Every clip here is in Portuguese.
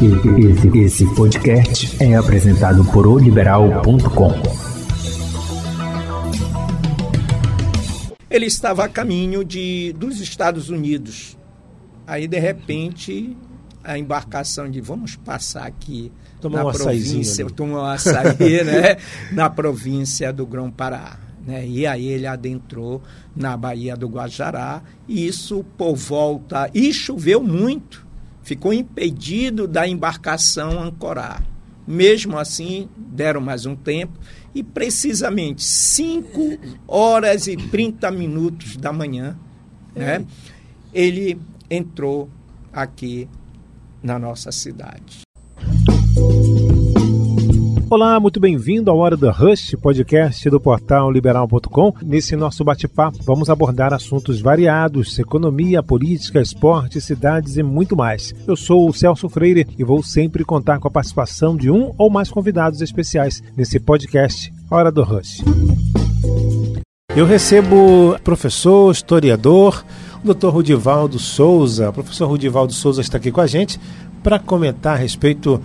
Esse, esse podcast é apresentado por oliberal.com. Ele estava a caminho de, dos Estados Unidos. Aí, de repente, a embarcação de vamos passar aqui Tomar na um província, tomar um açaí, né? Na província do Grão-Pará. Né? E aí ele adentrou na Baía do Guajará, e isso por volta. E choveu muito, ficou impedido da embarcação ancorar. Mesmo assim, deram mais um tempo, e precisamente 5 horas e 30 minutos da manhã, né? ele entrou aqui na nossa cidade. Olá, muito bem-vindo ao Hora do Rush, podcast do portal liberal.com. Nesse nosso bate-papo, vamos abordar assuntos variados: economia, política, esporte, cidades e muito mais. Eu sou o Celso Freire e vou sempre contar com a participação de um ou mais convidados especiais nesse podcast Hora do Rush. Eu recebo professor, historiador, o Dr. Rudivaldo Souza. O professor Rudivaldo Souza está aqui com a gente para comentar a respeito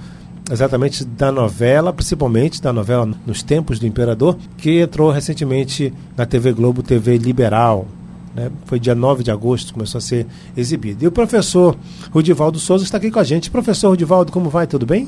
exatamente da novela, principalmente da novela Nos Tempos do Imperador, que entrou recentemente na TV Globo, TV Liberal. Né? Foi dia 9 de agosto que começou a ser exibido. E o professor Rudivaldo Souza está aqui com a gente. Professor Rudivaldo, como vai? Tudo bem?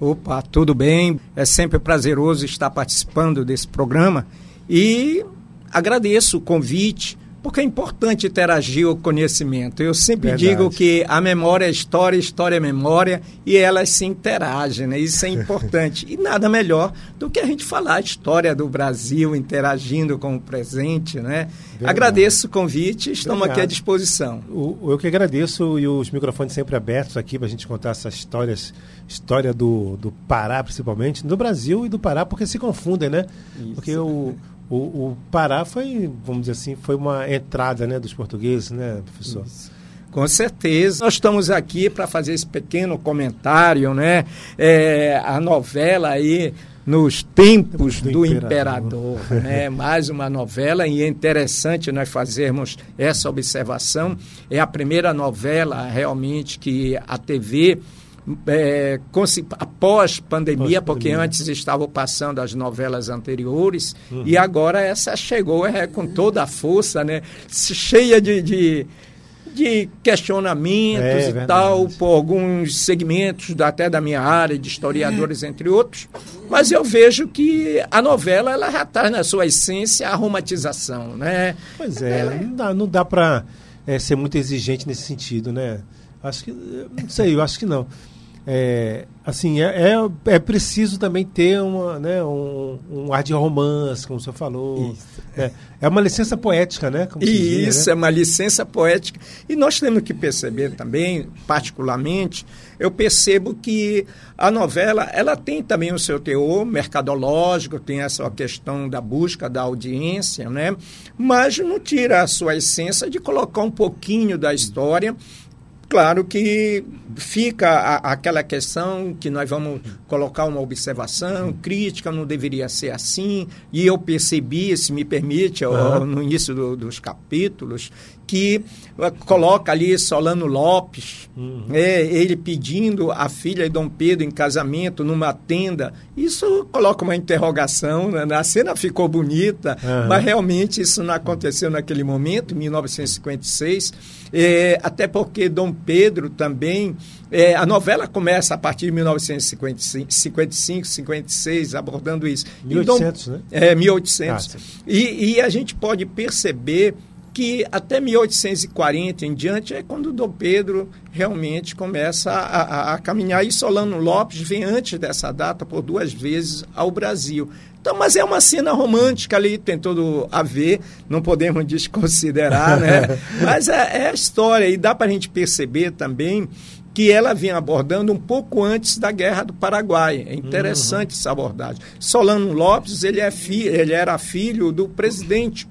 Opa, tudo bem. É sempre prazeroso estar participando desse programa e agradeço o convite porque é importante interagir o conhecimento. Eu sempre Verdade. digo que a memória é história, história é memória, e elas se interagem, né? Isso é importante. e nada melhor do que a gente falar a história do Brasil interagindo com o presente, né? Verdade. Agradeço o convite, estamos aqui à disposição. O, eu que agradeço e os microfones sempre abertos aqui para a gente contar essas histórias, história do, do Pará principalmente, do Brasil e do Pará, porque se confundem, né? Isso. Porque o o, o, Pará foi, vamos dizer assim, foi uma entrada né, dos portugueses, né, professor? Isso. Com certeza. Nós estamos aqui para fazer esse pequeno comentário, né? É, a novela aí nos tempos do, do imperador, imperador né? Mais uma novela e é interessante nós fazermos essa observação. É a primeira novela realmente que a TV é, após pandemia, porque antes estavam passando as novelas anteriores, uhum. e agora essa chegou é, com toda a força, né? cheia de, de, de questionamentos é, e verdade. tal, por alguns segmentos até da minha área, de historiadores, entre outros. Mas eu vejo que a novela ela já está na sua essência a romantização. Né? Pois é, ela... não dá, não dá para é, ser muito exigente nesse sentido, né? Acho que. Não sei, eu acho que não é, assim, é, é, é, preciso também ter uma, né, um, um ar de romance, como o senhor falou. É, é, uma licença poética, né? Como Isso, diz, né? é uma licença poética. E nós temos que perceber também, particularmente, eu percebo que a novela ela tem também o seu teor mercadológico, tem essa questão da busca da audiência, né? mas não tira a sua essência de colocar um pouquinho da história Claro que fica a, aquela questão que nós vamos colocar uma observação crítica, não deveria ser assim. E eu percebi, se me permite, uhum. no início do, dos capítulos, que eh, coloca ali Solano Lopes, uhum. é, ele pedindo a filha de Dom Pedro em casamento numa tenda. Isso coloca uma interrogação, né? a cena ficou bonita, uhum. mas realmente isso não aconteceu naquele momento, 1956, é, até porque Dom Pedro também, é, a novela começa a partir de 1955, 56, abordando isso. 1800, Dom, né? É, 1800. Ah, e, e a gente pode perceber que até 1840 em diante é quando Dom Pedro realmente começa a, a, a, caminhar. E Solano Lopes vem antes dessa data por duas vezes ao Brasil. Então, mas é uma cena romântica ali, tem todo a ver, não podemos desconsiderar, né? mas é, é a história, e dá para a gente perceber também que ela vinha abordando um pouco antes da Guerra do Paraguai. É interessante uhum. essa abordagem. Solano Lopes, ele, é fi, ele era filho do presidente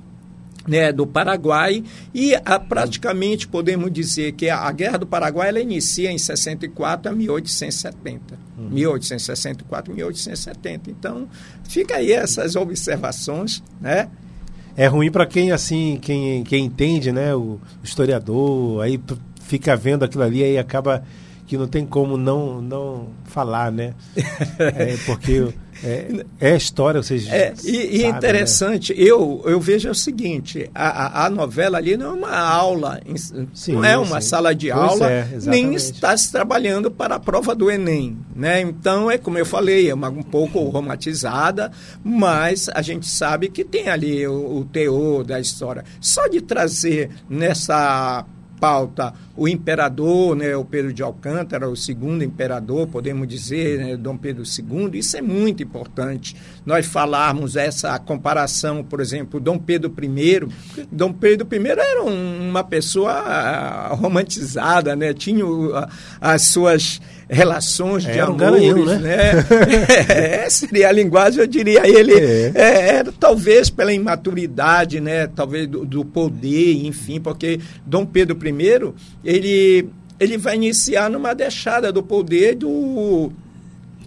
né, do Paraguai e a, ah, praticamente podemos dizer que a, a, Guerra do Paraguai ela inicia em 64 a 1870. Uhum. 1864 1870. Então, fica aí essas observações, né? É ruim para quem assim, quem, quem entende, né, o historiador, aí fica vendo aquilo ali aí acaba que não tem como não, não falar, né? é, porque é, é história, vocês é, E, e né? interessante, né? eu, eu vejo o seguinte, a, a, novela ali não é uma aula, sim, não é uma sim. sala de pois aula, é, nem está se trabalhando para a prova do Enem. Né? Então, é como eu falei, é uma, um pouco romantizada, mas a gente sabe que tem ali o, o teor da história. Só de trazer nessa pauta o imperador, né, o Pedro de Alcântara, o segundo imperador, podemos dizer, né, Dom Pedro II, isso é muito importante. Nós falarmos essa comparação, por exemplo, Dom Pedro I. Dom Pedro I era um, uma pessoa ah, romantizada, né, tinha as suas relações de é, amores, um né? né? é, seria a linguagem, eu diria ele, é. É, era talvez pela imaturidade, né? Talvez do, do, poder, enfim, porque Dom Pedro I, ele, ele vai iniciar numa deixada do poder do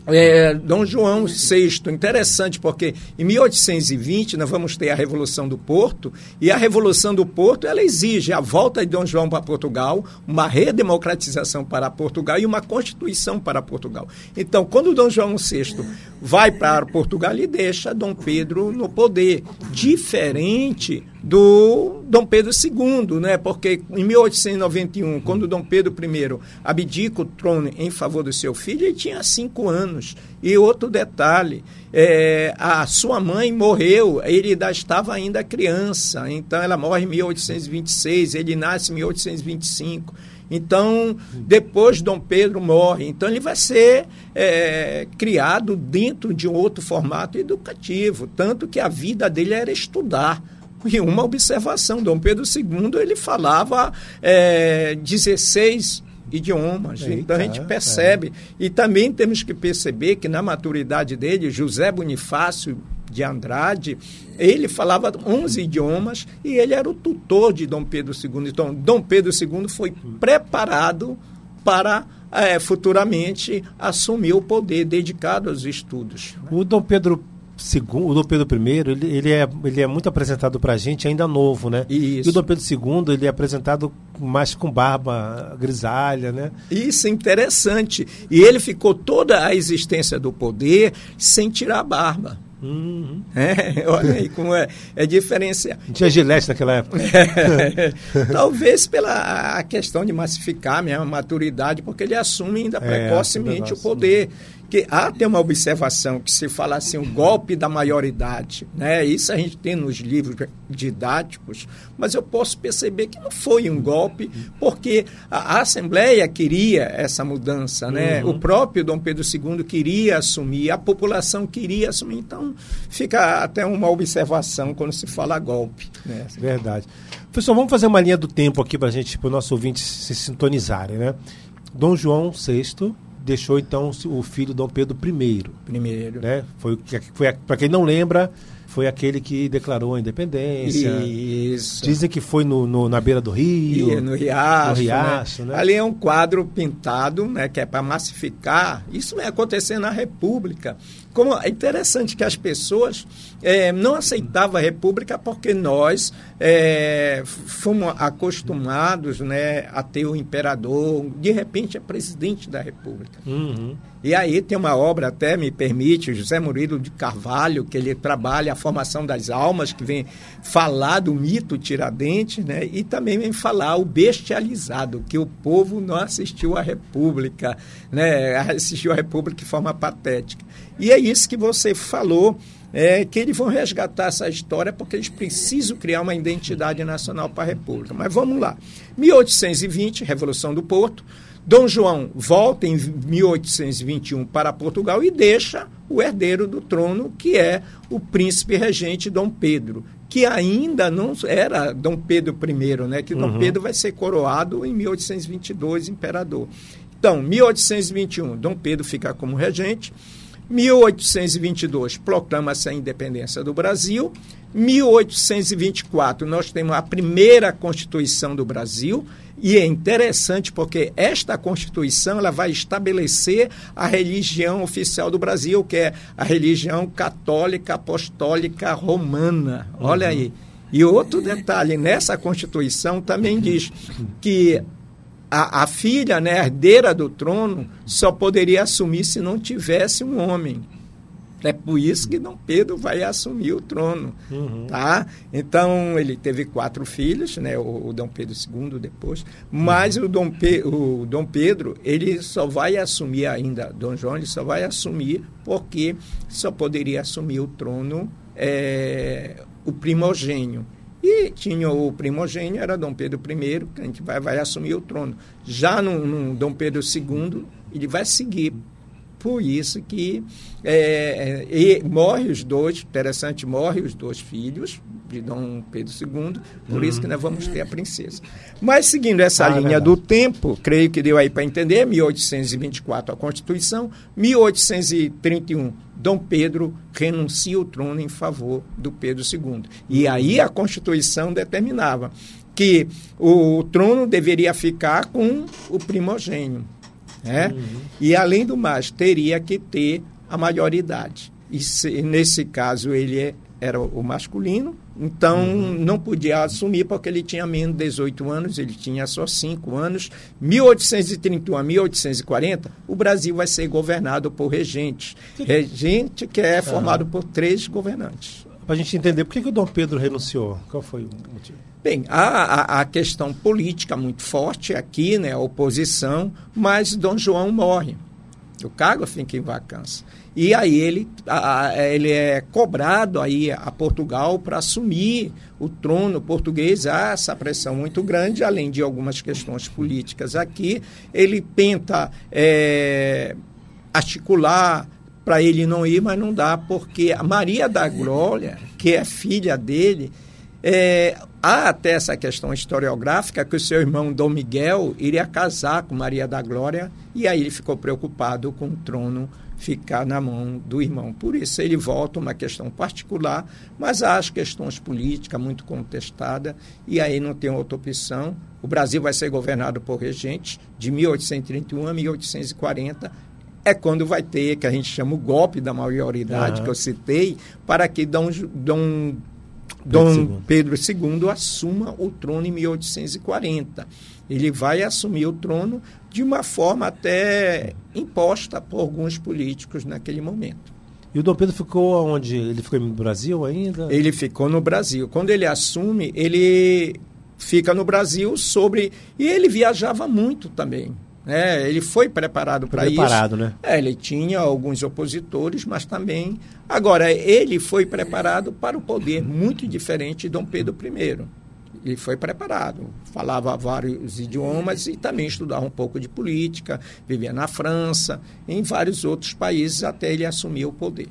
é, Dom João VI, interessante, porque em 1820 nós vamos ter a Revolução do Porto, e a Revolução do Porto ela exige a volta de Dom João para Portugal, uma redemocratização para Portugal e uma constituição para Portugal. Então, quando Dom João VI vai para Portugal, ele deixa Dom Pedro no poder, diferente do Dom Pedro II, né? porque em 1891, quando Dom Pedro I abdica o trono em favor do seu filho, ele tinha cinco anos. E outro detalhe, é, a sua mãe morreu, ele ainda estava ainda criança, então ela morre em 1826, ele nasce em 1825. Então, depois Dom Pedro morre. Então, ele vai ser é, criado dentro de um outro formato educativo. Tanto que a vida dele era estudar. E uma observação, Dom Pedro II, ele falava é, 16 idiomas. Eita, então a gente percebe. É. E também temos que perceber que na maturidade dele, José Bonifácio de Andrade, ele falava 11 idiomas e ele era o tutor de Dom Pedro II. Então, Dom Pedro II foi preparado para é, futuramente assumir o poder dedicado aos estudos. O Dom Pedro segundo, o Dom Pedro I, ele, ele, é, ele é muito apresentado para a gente ainda novo, né? Isso. E o Dom Pedro II, ele é apresentado mais com barba grisalha, né? Isso é interessante. E ele ficou toda a existência do poder sem tirar a barba. Uhum. É, olha aí como é, é diferenciado. Tinha gilete naquela época. É, talvez pela questão de massificar a maturidade, porque ele assume ainda é, precocemente o poder que há até uma observação que se fala assim, o golpe da maioridade, né? Isso a gente tem nos livros didáticos, mas eu posso perceber que não foi um golpe, porque a, Assembleia queria essa mudança, né? Uhum. O próprio Dom Pedro II queria assumir, a população queria assumir, então fica até uma observação quando se fala golpe. Né? Verdade. Pessoal, vamos fazer uma linha do tempo aqui para a gente, para os nossos ouvintes se sintonizarem, né? Dom João VI deixou então o filho Dom Pedro I. Primeiro. Né? Foi, foi para quem não lembra, foi aquele que declarou a independência. Isso. Dizem que foi no, no na beira do rio. E no Riacho. No Riacho né? Né? Ali é um quadro pintado, né, que é para massificar. Isso vai acontecer na República. Como é interessante que as pessoas é, não aceitavam a República porque nós é, fomos acostumados né, a ter o imperador, de repente é presidente da República. Uhum. E aí tem uma obra, até me permite, José Murilo de Carvalho, que ele trabalha a formação das almas, que vem falar do mito Tiradentes, né? e também vem falar o bestializado, que o povo não assistiu à República, né? assistiu à República de forma patética. E é isso que você falou, é, que eles vão resgatar essa história porque eles precisam criar uma identidade nacional para a República. Mas vamos lá. 1820, Revolução do Porto. Dom João volta em 1821 para Portugal e deixa o herdeiro do trono, que é o príncipe regente Dom Pedro, que ainda não era Dom Pedro I, né? Que uhum. Dom Pedro vai ser coroado em 1822 imperador. Então, 1821, Dom Pedro fica como regente. 1822 proclama-se a independência do Brasil. 1824 nós temos a primeira Constituição do Brasil e é interessante porque esta Constituição ela vai estabelecer a religião oficial do Brasil, que é a religião católica apostólica romana. Olha uhum. aí. E outro detalhe, nessa Constituição também diz que a, a filha, né, herdeira do trono, só poderia assumir se não tivesse um homem. É por isso que Dom Pedro vai assumir o trono, uhum. tá? Então ele teve quatro filhos, né? O, o Dom Pedro II depois, mas uhum. o, Dom Pe, o Dom Pedro ele só vai assumir ainda, Dom João ele só vai assumir porque só poderia assumir o trono é, o primogênio. E tinha o primogênio, era Dom Pedro I, que a gente vai, vai assumir o trono. Já no, no Dom Pedro II, ele vai seguir por isso que é, é morre os dois, interessante, morre os dois filhos de Dom Pedro II, por isso que nós vamos ter a princesa. Mas seguindo essa ah, linha do tempo, creio que deu aí para entender, 1824 a Constituição, 1831 Dom Pedro renuncia o trono em favor do Pedro II. E aí a Constituição determinava que o trono deveria ficar com o primogênio. Né? Uhum. E, além do mais, teria que ter a maioridade. E se, nesse caso ele é, era o masculino, então uhum. não podia assumir porque ele tinha menos de 18 anos, ele tinha só 5 anos. 1831 a 1840, o Brasil vai ser governado por regentes. Regente que é formado uhum. por três governantes. Para a gente entender, por que, que o Dom Pedro renunciou? Qual foi o motivo? Bem, há a, questão política muito forte aqui, né, a oposição, mas Dom João morre. O cargo fica em vacância. E aí ele, a, ele é cobrado aí a Portugal para assumir o trono português. Há essa pressão muito grande, além de algumas questões políticas aqui. Ele tenta é, articular para ele não ir, mas não dá, porque a Maria da Glória, que é filha dele, é, há até essa questão historiográfica que o seu irmão Dom Miguel iria casar com Maria da Glória e aí ele ficou preocupado com o trono ficar na mão do irmão. Por isso ele volta uma questão particular, mas há as questões políticas muito contestadas e aí não tem outra opção. O Brasil vai ser governado por regentes de 1831 a 1840 é quando vai ter, que a gente chama o golpe da maioridade, uhum. que eu citei, para que Dom, Dom Dom Pedro II assuma o trono em 1840. Ele vai assumir o trono de uma forma até imposta por alguns políticos naquele momento. E o Dom Pedro ficou onde? Ele ficou no Brasil ainda? Ele ficou no Brasil. Quando ele assume, ele fica no Brasil sobre. E ele viajava muito também. Né? Ele foi preparado para isso. Preparado, né? É, ele tinha alguns opositores, mas também. Agora, ele foi preparado para o poder, muito diferente de Dom Pedro I. Ele foi preparado, falava vários idiomas e também estudava um pouco de política, vivia na França, em vários outros países até ele assumir o poder.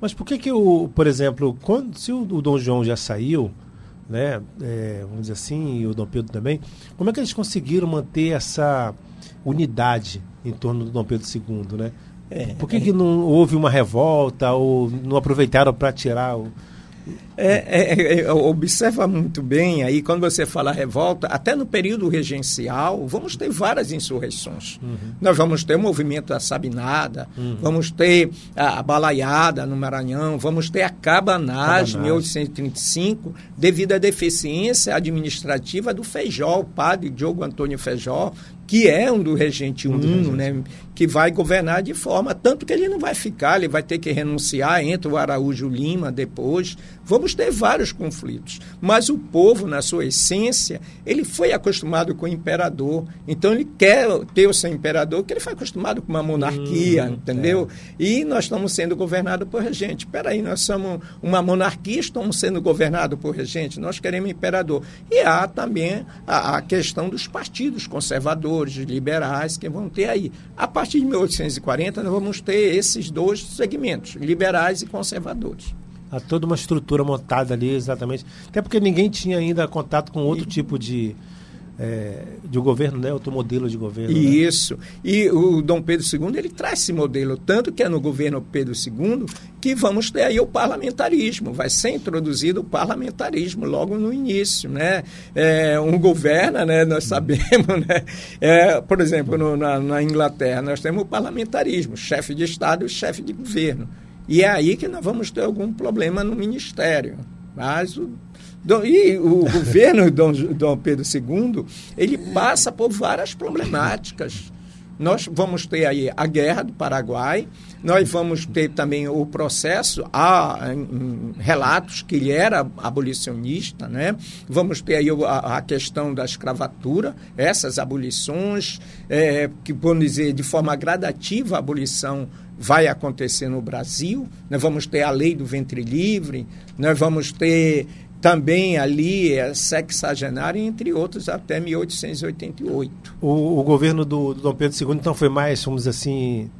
Mas por que que o, por exemplo, quando se o, o Dom João já saiu, né, é, vamos dizer assim, e o Dom Pedro também, como é que eles conseguiram manter essa unidade em torno do Dom Pedro II, né? É, Por que, é. que não houve uma revolta ou não aproveitaram para tirar o, é, é, é, observa muito bem aí, quando você fala revolta, até no período regencial, vamos ter várias insurreições. Uhum. Nós vamos ter o movimento da Sabinada, uhum. vamos ter a, a, Balaiada no Maranhão, vamos ter a Cabanagem, em 1835, devido à deficiência administrativa do Feijó, o padre Diogo Antônio Feijó, que é um do regente uno, né, que vai governar de forma, tanto que ele não vai ficar, ele vai ter que renunciar, entra o Araújo Lima depois, vamos ter vários conflitos. Mas o povo, na sua essência, ele foi acostumado com o imperador, então ele quer ter o seu imperador, que ele foi acostumado com uma monarquia, hum, entendeu? É. E nós estamos sendo governados por regente. Espera aí, nós somos uma monarquia, estamos sendo governados por regente, nós queremos imperador. E há também a, a questão dos partidos conservadores, conservadores, liberais, que vão ter aí. A partir de 1840, nós vamos ter esses dois segmentos, liberais e conservadores. Há toda uma estrutura montada ali, exatamente. Até porque ninguém tinha ainda contato com outro e... tipo de é, de governo, né? outro modelo de governo. Né? Isso. Né? E o Dom Pedro II ele traz esse modelo, tanto que é no governo Pedro II que vamos ter aí o parlamentarismo. Vai ser introduzido o parlamentarismo logo no início. Né? É, um governa, né? nós sabemos, né? É, por exemplo, no, na, na Inglaterra, nós temos o parlamentarismo, chefe de Estado e chefe de governo. E é aí que nós vamos ter algum problema no ministério. Mas o E o governo Dom, Dom Pedro II, ele passa por várias problemáticas. Nós vamos ter aí a guerra do Paraguai, nós vamos ter também o processo, há relatos que ele era abolicionista, né? Vamos ter aí a, a questão da escravatura, essas abolições, é, que, vamos dizer, de forma gradativa a abolição vai acontecer no Brasil. Nós vamos ter a lei do ventre livre, nós vamos ter também ali é sexagenário, entre outros, até 1888. O, o governo do, do, Dom Pedro II, então, foi mais, vamos dizer assim,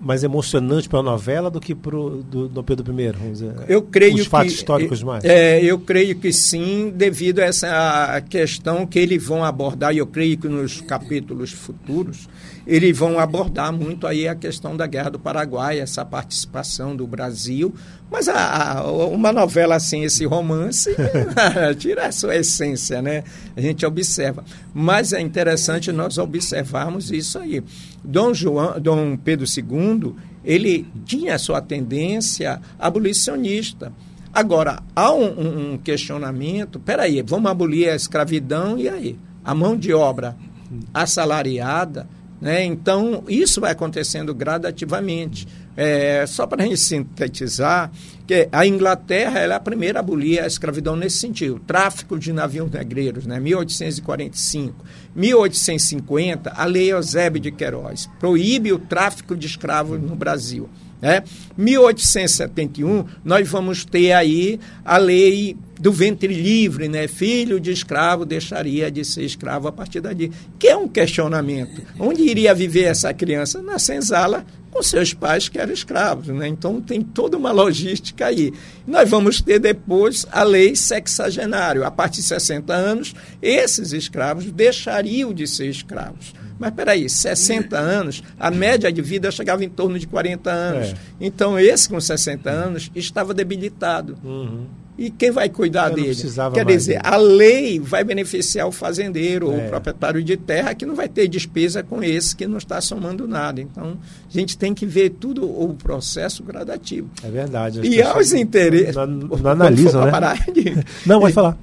mais emocionante para a novela do que para o do Dom Pedro I? Vamos dizer, eu creio Os fatos que, históricos mais? É, eu creio que sim, devido a essa questão que eles vão abordar, e eu creio que nos capítulos futuros, eles vão abordar muito aí a questão da Guerra do Paraguai, essa participação do Brasil. Mas a, a, uma novela assim, esse romance, tira a sua essência, né? A gente observa. Mas é interessante nós observarmos isso aí. Dom, João, Dom Pedro II, ele tinha a sua tendência abolicionista. Agora, há um, um questionamento, peraí, vamos abolir a escravidão e aí? A mão de obra assalariada né? Então, isso vai acontecendo gradativamente. É, só para a gente sintetizar, que a Inglaterra é a primeira a abolir a escravidão nesse sentido. Tráfico de navios negreiros, né? 1845. 1850, a Lei Eusébio de Queiroz proíbe o tráfico de escravos no Brasil. Né? 1871, nós vamos ter aí a lei do ventre livre, né? Filho de escravo deixaria de ser escravo a partir daí. Que é um questionamento. Onde iria viver essa criança? Na senzala com seus pais que eram escravos, né? Então tem toda uma logística aí. Nós vamos ter depois a lei sexagenário. A partir de 60 anos, esses escravos deixariam de ser escravos. Mas peraí, 60 anos, a média de vida chegava em torno de 40 anos. É. Então, esse com 60 anos estava debilitado. Uhum. E quem vai cuidar dele? Quer dizer, a lei vai beneficiar o fazendeiro é. ou o proprietário de terra que não vai ter despesa com esse que não está somando nada. Então, a gente tem que ver tudo o processo gradativo. É verdade. E aos interesses. Não, não analisam, né? De... Não, pode falar.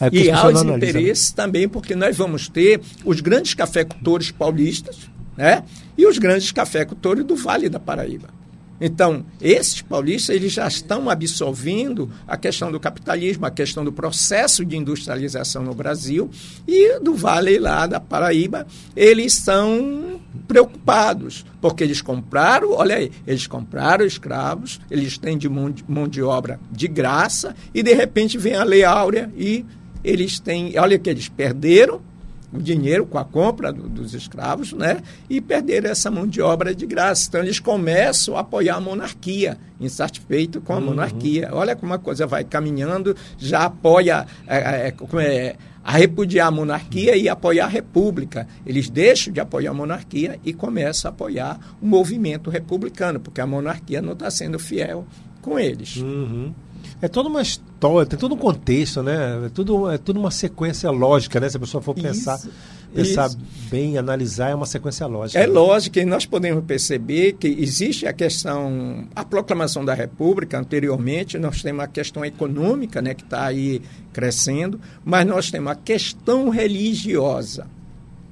É e aos interesses também, porque nós vamos ter os grandes cafeicultores paulistas né? e os grandes cafeicultores do Vale da Paraíba. Então, esses paulistas eles já estão absorvendo a questão do capitalismo, a questão do processo de industrialização no Brasil e do Vale lá da Paraíba, eles estão preocupados, porque eles compraram, olha aí, eles compraram escravos, eles têm de mão de, mão de obra de graça e de repente vem a Lei Áurea e eles têm, olha que eles perderam o dinheiro com a compra do, dos escravos, né? E perderam essa mão de obra de graça. Então eles começam a apoiar a monarquia, insatisfeito com a uhum. monarquia. Olha como a coisa vai caminhando, já apoia é, é, é, a repudiar a monarquia e apoiar a república. Eles deixam de apoiar a monarquia e começam a apoiar o movimento republicano, porque a monarquia não está sendo fiel com eles. Uhum. É toda uma história, tem todo um contexto, né? É tudo, é tudo uma sequência lógica, né? Se a pessoa for pensar, isso, pensar isso. bem, analisar, é uma sequência lógica. É né? lógica, e nós podemos perceber que existe a questão, a proclamação da República anteriormente, nós temos a questão econômica, né, que está aí crescendo, mas nós temos a questão religiosa.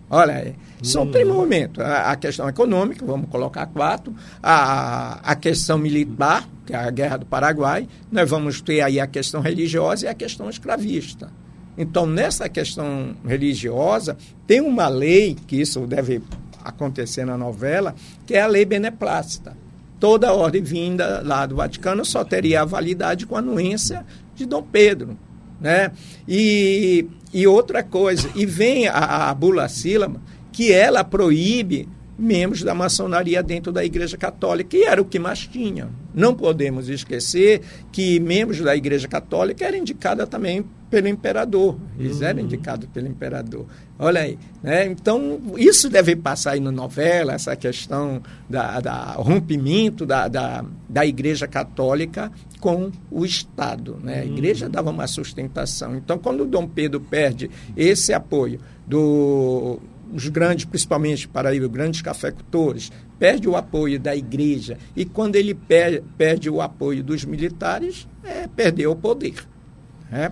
Olha, são hum. três momentos. A, a, questão econômica, vamos colocar quatro, a, a questão militar, que é a Guerra do Paraguai, nós vamos ter aí a questão religiosa e a questão escravista. Então, nessa questão religiosa, tem uma lei, que isso deve acontecer na novela, que é a lei beneplácita. Toda ordem vinda lá do Vaticano só teria validade com a anuência de Dom Pedro. Né? E, e outra coisa, e vem a, a bula sílaba, que ela proíbe membros da maçonaria dentro da Igreja Católica, e era o que mais tinha. Não podemos esquecer que membros da Igreja Católica eram indicados também pelo imperador. Eles uhum. eram indicados pelo imperador. Olha aí. Né? Então, isso deve passar aí na novela, essa questão da, da rompimento da, da, da Igreja Católica com o Estado. Né? A uhum. Igreja dava uma sustentação. Então, quando o Dom Pedro perde esse apoio do os grandes, principalmente Paraíba, grandes cafeicultores, perde o apoio da igreja e quando ele per, perde o apoio dos militares, é, perdeu o poder. É?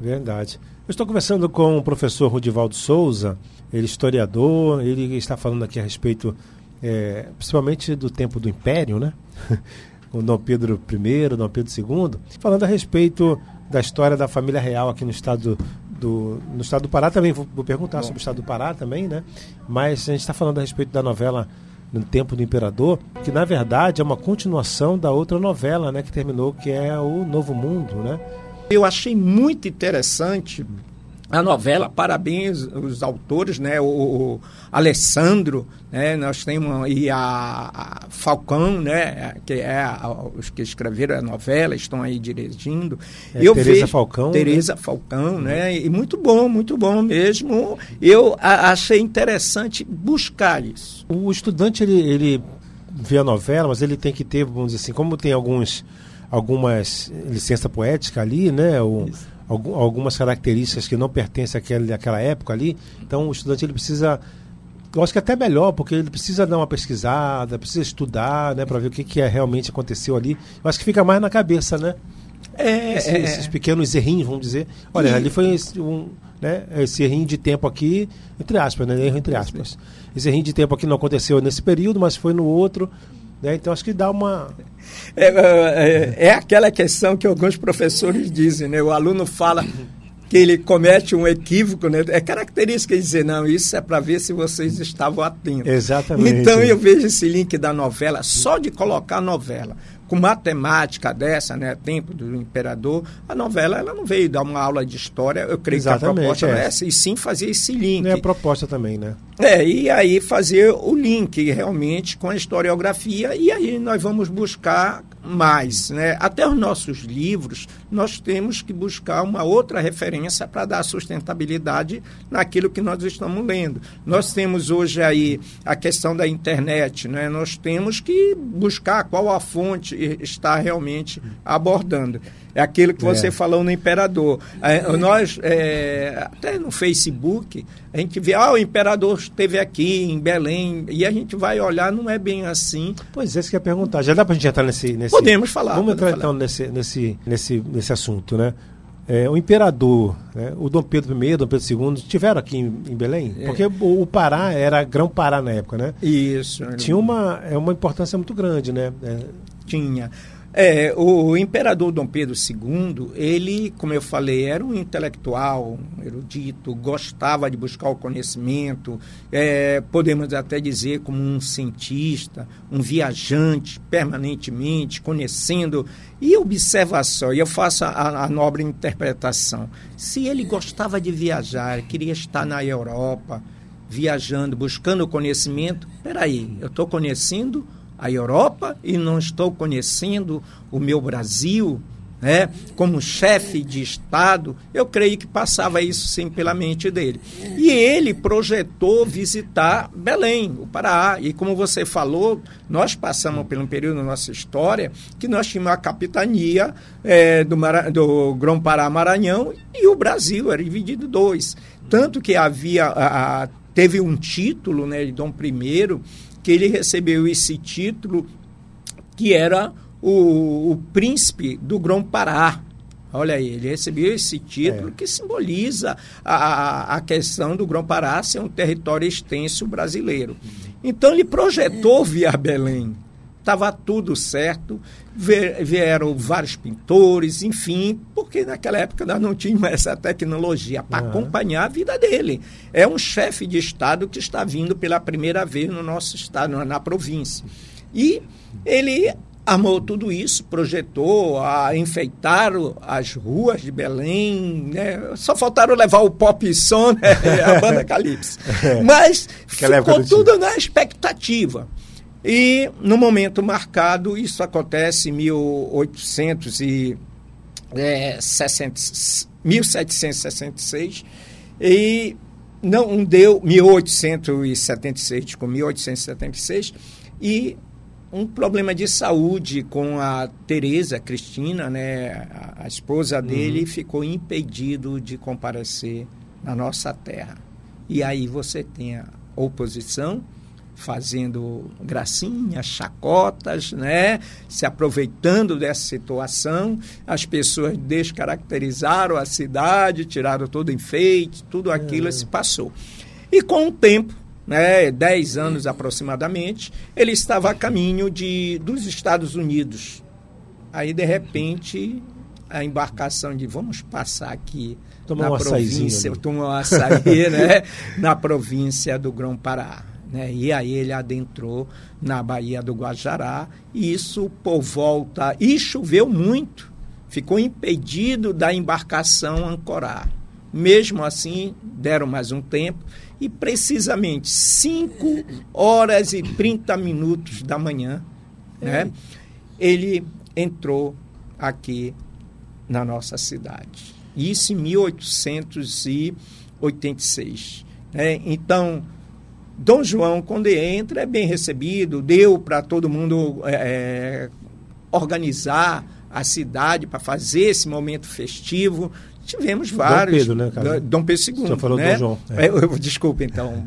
Verdade. Eu estou conversando com o professor Rudivaldo Souza, ele é historiador, ele está falando aqui a respeito, é, principalmente do tempo do Império, né? com Dom Pedro I, Dom Pedro II, falando a respeito da história da família real aqui no estado do, no estado do Pará também, vou, vou perguntar Bom. sobre o estado do Pará também, né? Mas a gente está falando a respeito da novela No Tempo do Imperador, que na verdade é uma continuação da outra novela, né? Que terminou, que é o Novo Mundo, né? Eu achei muito interessante a novela, parabéns os autores, né? O, o Alessandro, né? Nós temos e a, a, Falcão, né? Que é a, os que escreveram a novela, estão aí dirigindo. É, eu Tereza vejo, Falcão. Tereza né? Falcão, né? E muito bom, muito bom mesmo. Eu achei interessante buscar isso. O estudante ele, ele vê a novela, mas ele tem que ter, vamos dizer assim, como tem alguns algumas licença poética ali, né? O, algumas características que não pertencem àquela, àquela época ali. Então o estudante ele precisa eu acho que é até melhor, porque ele precisa dar uma pesquisada, precisa estudar, né, para ver o que, que é, realmente aconteceu ali. Eu acho que fica mais na cabeça, né? É, Esse, é, esses pequenos errinhos, vamos dizer. Olha, e... ali foi um, né, esse errinho de tempo aqui, entre aspas, né, erro entre aspas. Esse errinho de tempo aqui não aconteceu nesse período, mas foi no outro. Né? Então acho que dá uma. É, é, é, aquela questão que alguns professores dizem, né? O aluno fala que ele comete um equívoco, né? É característica dizer, não, isso é para ver se vocês estavam atentos. Exatamente. Então eu vejo esse link da novela, só de colocar a novela com matemática dessa, né, tempo do imperador, a novela ela não veio dar uma aula de história, eu creio Exatamente, que a proposta é. é essa, e sim fazer esse link. É a proposta também, né? É, e aí fazer o link realmente com a historiografia, e aí nós vamos buscar mais, né? Até os nossos livros, nós temos que buscar uma outra referência para dar sustentabilidade naquilo que nós estamos lendo. Nós temos hoje aí a questão da internet, né? Nós temos que buscar qual a fonte está realmente abordando. É aquilo que você é. falou no Imperador. É, nós, é, até no Facebook, a gente vê, ah, o Imperador esteve aqui em Belém, e a gente vai olhar, não é bem assim. Pois é, isso que eu ia perguntar. Já dá para a gente entrar nesse, nesse... Podemos falar. Vamos entrar falar. então nesse, nesse, nesse, nesse assunto, né? É, o imperador, né, o Dom Pedro I, Dom Pedro II, estiveram aqui em, em Belém? É. Porque o, o, Pará era Grão-Pará na época, né? Isso. Tinha uma, é uma importância muito grande, né? É. Tinha. É, o imperador Dom Pedro II, ele, como eu falei, era um intelectual, um erudito, gostava de buscar o conhecimento, é, podemos até dizer como um cientista, um viajante permanentemente, conhecendo. E observa só, e eu faço a, a nobre interpretação. Se ele gostava de viajar, queria estar na Europa, viajando, buscando conhecimento, peraí, eu estou conhecendo a Europa e não estou conhecendo o meu Brasil, né, como chefe de Estado, eu creio que passava isso sim pela mente dele. E ele projetou visitar Belém, o Pará. E como você falou, nós passamos por um período na nossa história que nós tínhamos a capitania é, do, do Grão-Pará Maranhão e o Brasil era dividido em dois. Tanto que havia, a, a, teve um título né, de Dom I que ele recebeu esse título, que era o, o príncipe do Grão-Pará. Olha aí, ele recebeu esse título é. que simboliza a, a questão do Grão-Pará ser um território extenso brasileiro. Então ele projetou via Belém estava tudo certo, vieram vários pintores, enfim, porque naquela época nós não tínhamos essa tecnologia para uhum. acompanhar a vida dele. É um chefe de Estado que está vindo pela primeira vez no nosso Estado, na província. E ele armou tudo isso, projetou, a, enfeitaram as ruas de Belém, né? só faltaram levar o pop som, né? a banda Calypso. É. Mas ficou tudo na expectativa. E no momento marcado, isso acontece em 1860, 1766, é, e não deu 1876 com 1876 e um problema de saúde com a Teresa Cristina, né, a, a esposa dele, uhum. ficou impedido de comparecer na nossa terra. E aí você tem a oposição fazendo gracinhas, chacotas, né? se aproveitando dessa situação. As pessoas descaracterizaram a cidade, tiraram todo enfeite, tudo aquilo é. se passou. E com o tempo, né, 10 anos aproximadamente, ele estava a caminho de, dos Estados Unidos. Aí, de repente, a embarcação de vamos passar aqui tomar na um província, tomar um açaí, né, na província do Grão-Pará. Né? E aí ele adentrou na Baía do Guajará, e isso por volta. E choveu muito, ficou impedido da embarcação ancorar. Mesmo assim, deram mais um tempo, e precisamente 5 horas e 30 minutos da manhã, né? ele entrou aqui na nossa cidade. Isso em 1886. Né? Então, Dom João, quando entra, é bem recebido, deu para todo mundo é, é, organizar a cidade para fazer esse momento festivo. Tivemos vários. Dom Pedro, né, cara? Dom Pedro II. Você falou né? Dom João. É. É, desculpa, então.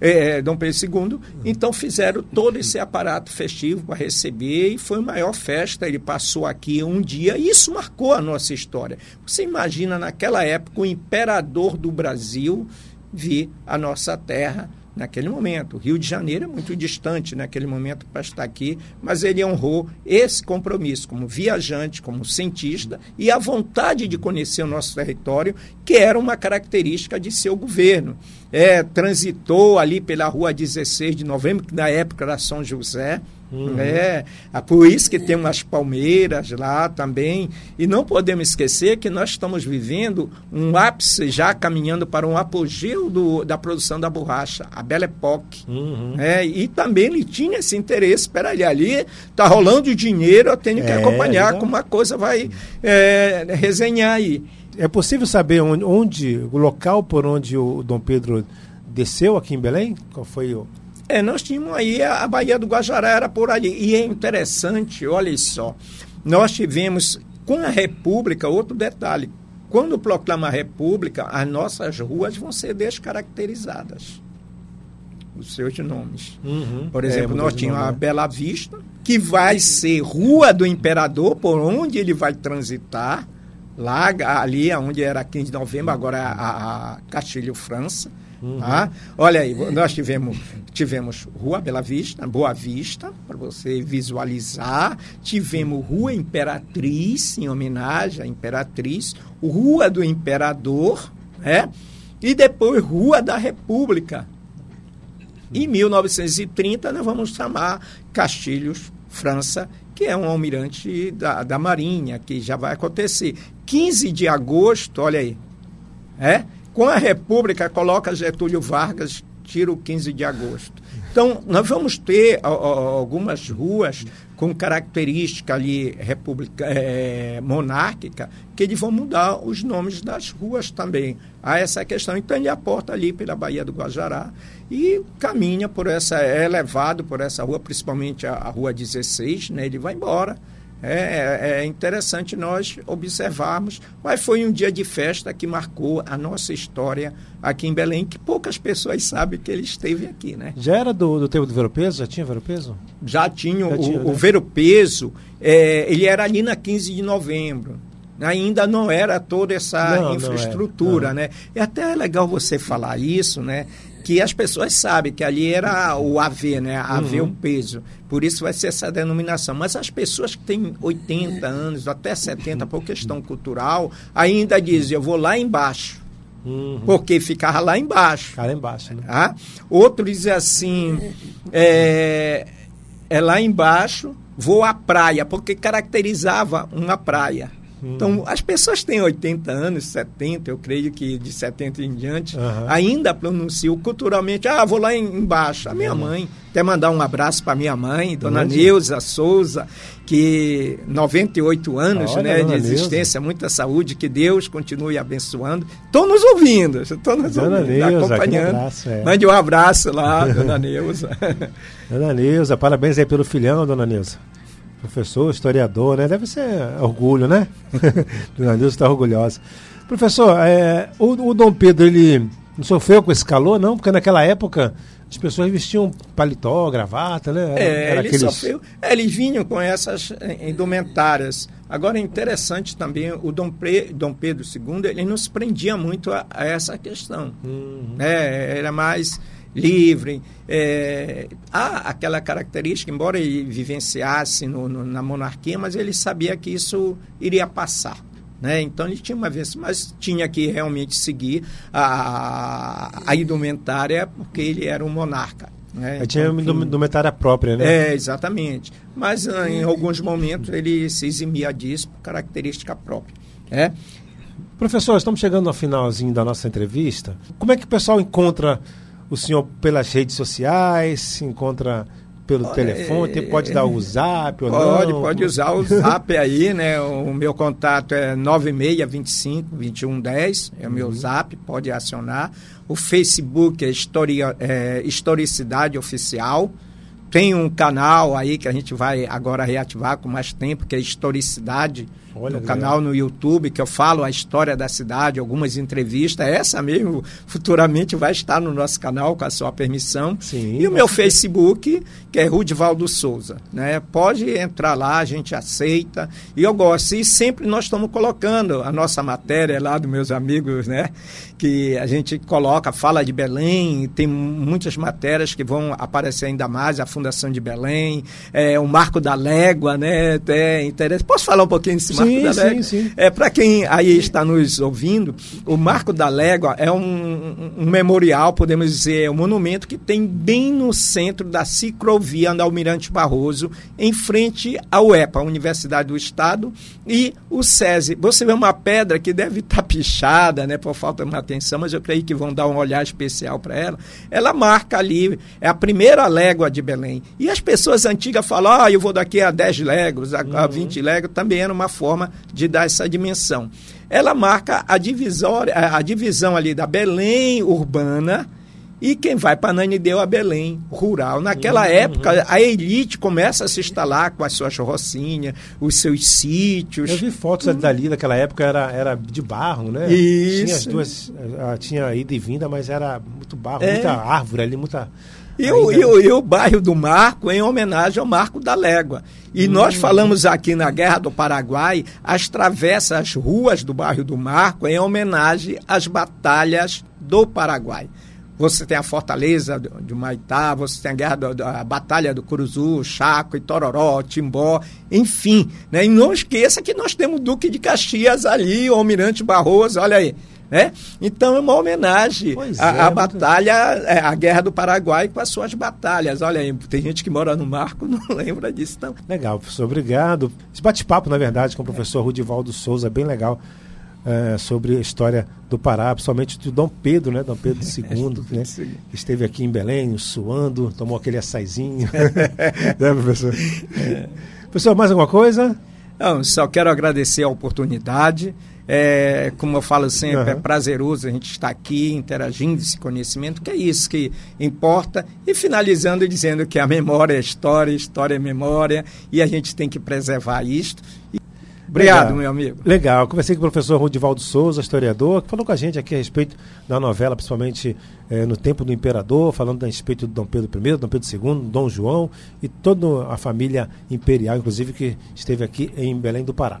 É, Dom Pedro II. Então fizeram todo esse aparato festivo para receber e foi a maior festa. Ele passou aqui um dia e isso marcou a nossa história. Você imagina naquela época o imperador do Brasil vir à nossa terra naquele momento. O Rio de Janeiro é muito distante naquele momento para estar aqui, mas ele honrou esse compromisso como viajante, como cientista e a vontade de conhecer o nosso território, que era uma característica de seu governo. É, transitou ali pela rua 16 de novembro, que na época era São José, Uhum. É, é, por isso que tem umas palmeiras lá também. E não podemos esquecer que nós estamos vivendo um ápice já caminhando para um apogeu do, da produção da borracha, a Belle Époque. Uhum. É, e também ele tinha esse interesse. Espera ali, ali está rolando dinheiro, eu tenho que é, acompanhar então... como a coisa vai é, resenhar aí. É possível saber onde, onde, o local por onde o Dom Pedro desceu aqui em Belém? Qual foi o é, nós tínhamos aí a, a Baía do Guajará, era por ali. E é interessante, olha só, nós tivemos com a República, outro detalhe, quando proclama a República, as nossas ruas vão ser descaracterizadas. Os seus nomes. Uhum. Por exemplo, é, nós tínhamos a né? Bela Vista, que vai ser Rua do Imperador, por onde ele vai transitar, lá ali onde era 15 de novembro, agora é a, a Castilho França. Uhum. Tá? Olha aí, nós tivemos, tivemos Rua Bela Vista, Boa Vista, para você visualizar. Tivemos Rua Imperatriz, em homenagem à Imperatriz. Rua do Imperador, né? e depois Rua da República. Em 1930, nós vamos chamar Castilhos, França, que é um almirante da, da Marinha, que já vai acontecer. 15 de agosto, olha aí, é? Com a República, coloca Getúlio Vargas, tira o 15 de agosto. Então, nós vamos ter algumas ruas com característica ali república, é, monárquica, que eles vão mudar os nomes das ruas também. Há essa questão. Então, ele aporta ali pela Baía do Guajará e caminha por essa, é levado por essa rua, principalmente a, a Rua 16, né? ele vai embora é, é, interessante nós observarmos, mas foi um dia de festa que marcou a nossa história aqui em Belém, que poucas pessoas sabem que ele esteve aqui, né? Já era do, do tempo do Veropeso? Já tinha Veropeso? Já tinha. Já o, tinha, né? o Veropeso, é, ele era ali na 15 de novembro. Ainda não era toda essa não, infraestrutura, não é. né? É até legal você falar isso, né? Que as pessoas sabem que ali era o AV, né? AV uhum. o peso. Por isso vai ser essa denominação. Mas as pessoas que têm 80 anos, até 70, por questão cultural, ainda dizem, eu vou lá embaixo. Uhum. Porque ficava lá embaixo. Ficava lá embaixo, né? Ah? Outro diz assim, é, é lá embaixo, vou à praia, porque caracterizava uma praia. Então, as pessoas têm 80 anos, 70, eu creio que de 70 em diante, uhum. ainda pronunciam culturalmente, ah, vou lá embaixo. A minha uhum. mãe, até mandar um abraço para minha mãe, dona Onde? Neuza Souza, que 98 anos Olha, né, de existência, Neuza. muita saúde, que Deus continue abençoando. Estou nos ouvindo, estou nos dona ouvindo, Neuza, acompanhando. Um abraço, é. Mande um abraço lá, dona Neuza. dona Neuza, parabéns aí pelo filhão, dona Neuza professor, historiador, né? Deve ser orgulho, né? Nilson está orgulhosa. Professor, é, o, o, Dom Pedro, ele Não sofreu com esse calor, não? Porque naquela época as pessoas vestiam paletó, gravata, né? Era, é, era aqueles... sofreu, é, eles vinham com essas eh, indumentárias. Agora é interessante também, o Dom, Pre, Dom Pedro II, ele não se prendia muito a, a essa questão. Uhum. Né? Era mais livre. É, há aquela característica, embora ele vivenciasse no, no, na monarquia, mas ele sabia que isso iria passar. Né? Então ele tinha uma vez, mas tinha que realmente seguir a, a indumentária porque ele era um monarca. Né? Então, tinha uma indumentária própria, né? É, exatamente. Mas ah, em alguns momentos ele se eximia disso por característica própria. É? Professor, estamos chegando ao finalzinho da nossa entrevista. Como é que o pessoal encontra o senhor pelas redes sociais? Se encontra pelo telefone? Pode dar o zap ou pode, não? Pode usar o zap aí, né? O meu contato é 9625 2110, é o meu uhum. zap, pode acionar. O Facebook é, Historia, é Historicidade Oficial. Tem um canal aí que a gente vai agora reativar com mais tempo, que é Historicidade Olha, no canal no YouTube, que eu falo a história da cidade, algumas entrevistas. Essa mesmo, futuramente vai estar no nosso canal, com a sua permissão. Sim, e o meu Facebook, que é Rudivaldo Souza. Né? Pode entrar lá, a gente aceita. E eu gosto. E sempre nós estamos colocando a nossa matéria lá dos meus amigos, né? Que a gente coloca, fala de Belém, tem muitas matérias que vão aparecer ainda mais, a Fundação de Belém, é, o Marco da Légua, né? É interesse. Posso falar um pouquinho desse Marco sim, da Légua? Sim, sim. É, Para quem aí está nos ouvindo, o Marco da Légua é um, um memorial, podemos dizer, um monumento que tem bem no centro da ciclovia via da Almirante Barroso, em frente ao EPA, Universidade do Estado, e o SESI. Você vê uma pedra que deve estar pichada, né, por falta de atenção, mas eu creio que vão dar um olhar especial para ela. Ela marca ali, é a primeira légua de Belém. E as pessoas antigas falam, ah, eu vou daqui a 10 léguas, a, uhum. a 20 léguas, também era uma forma de dar essa dimensão. Ela marca a, divisória, a divisão ali da Belém urbana, e quem vai para Nanideu a Belém, rural. Naquela uhum. época, a elite começa a se instalar com as suas rocinhas, os seus sítios. Eu vi fotos uhum. dali daquela época, era, era de barro, né? Isso. Tinha as duas, eh, tinha ida e vinda, mas era muito barro, é. muita árvore ali, muita. E o, e, o, e o bairro do Marco em homenagem ao Marco da Légua. E hum. nós falamos aqui na Guerra do Paraguai as travessas, as ruas do bairro do Marco em homenagem às batalhas do Paraguai. Você tem a Fortaleza de Maitá, você tem a guerra do, a Batalha do Curuzu, Chaco, Itororó, Timbó, enfim. Né? E não esqueça que nós temos o Duque de Caxias ali, o Almirante Barroso, olha aí. Né? Então é uma homenagem à, é, batalha, é, à Guerra do Paraguai com as suas batalhas. Olha aí, tem gente que mora no Marco não lembra disso não. Legal, professor, obrigado. Esse bate-papo, na verdade, com o professor Rudivaldo Souza, bem legal é, sobre a história do Pará, principalmente do Dom Pedro, né? Dom Pedro II, né? que esteve aqui em Belém, suando, tomou aquele açaizinho. né, professor? É. Professor, mais alguma coisa? Não, só quero agradecer a oportunidade. É, como eu falo sempre, uhum. é prazeroso a gente estar aqui interagindo esse conhecimento, que é isso que importa. E finalizando dizendo que a memória é história, história é memória, e a gente tem que preservar isto. E Obrigado, Legal. meu amigo. Legal. Conversei com o professor Rudivaldo Souza, historiador, que falou com a gente aqui a respeito da novela, principalmente eh, no tempo do imperador, falando a respeito do Dom Pedro I, Dom Pedro II, Dom João e toda a família imperial, inclusive, que esteve aqui em Belém do Pará.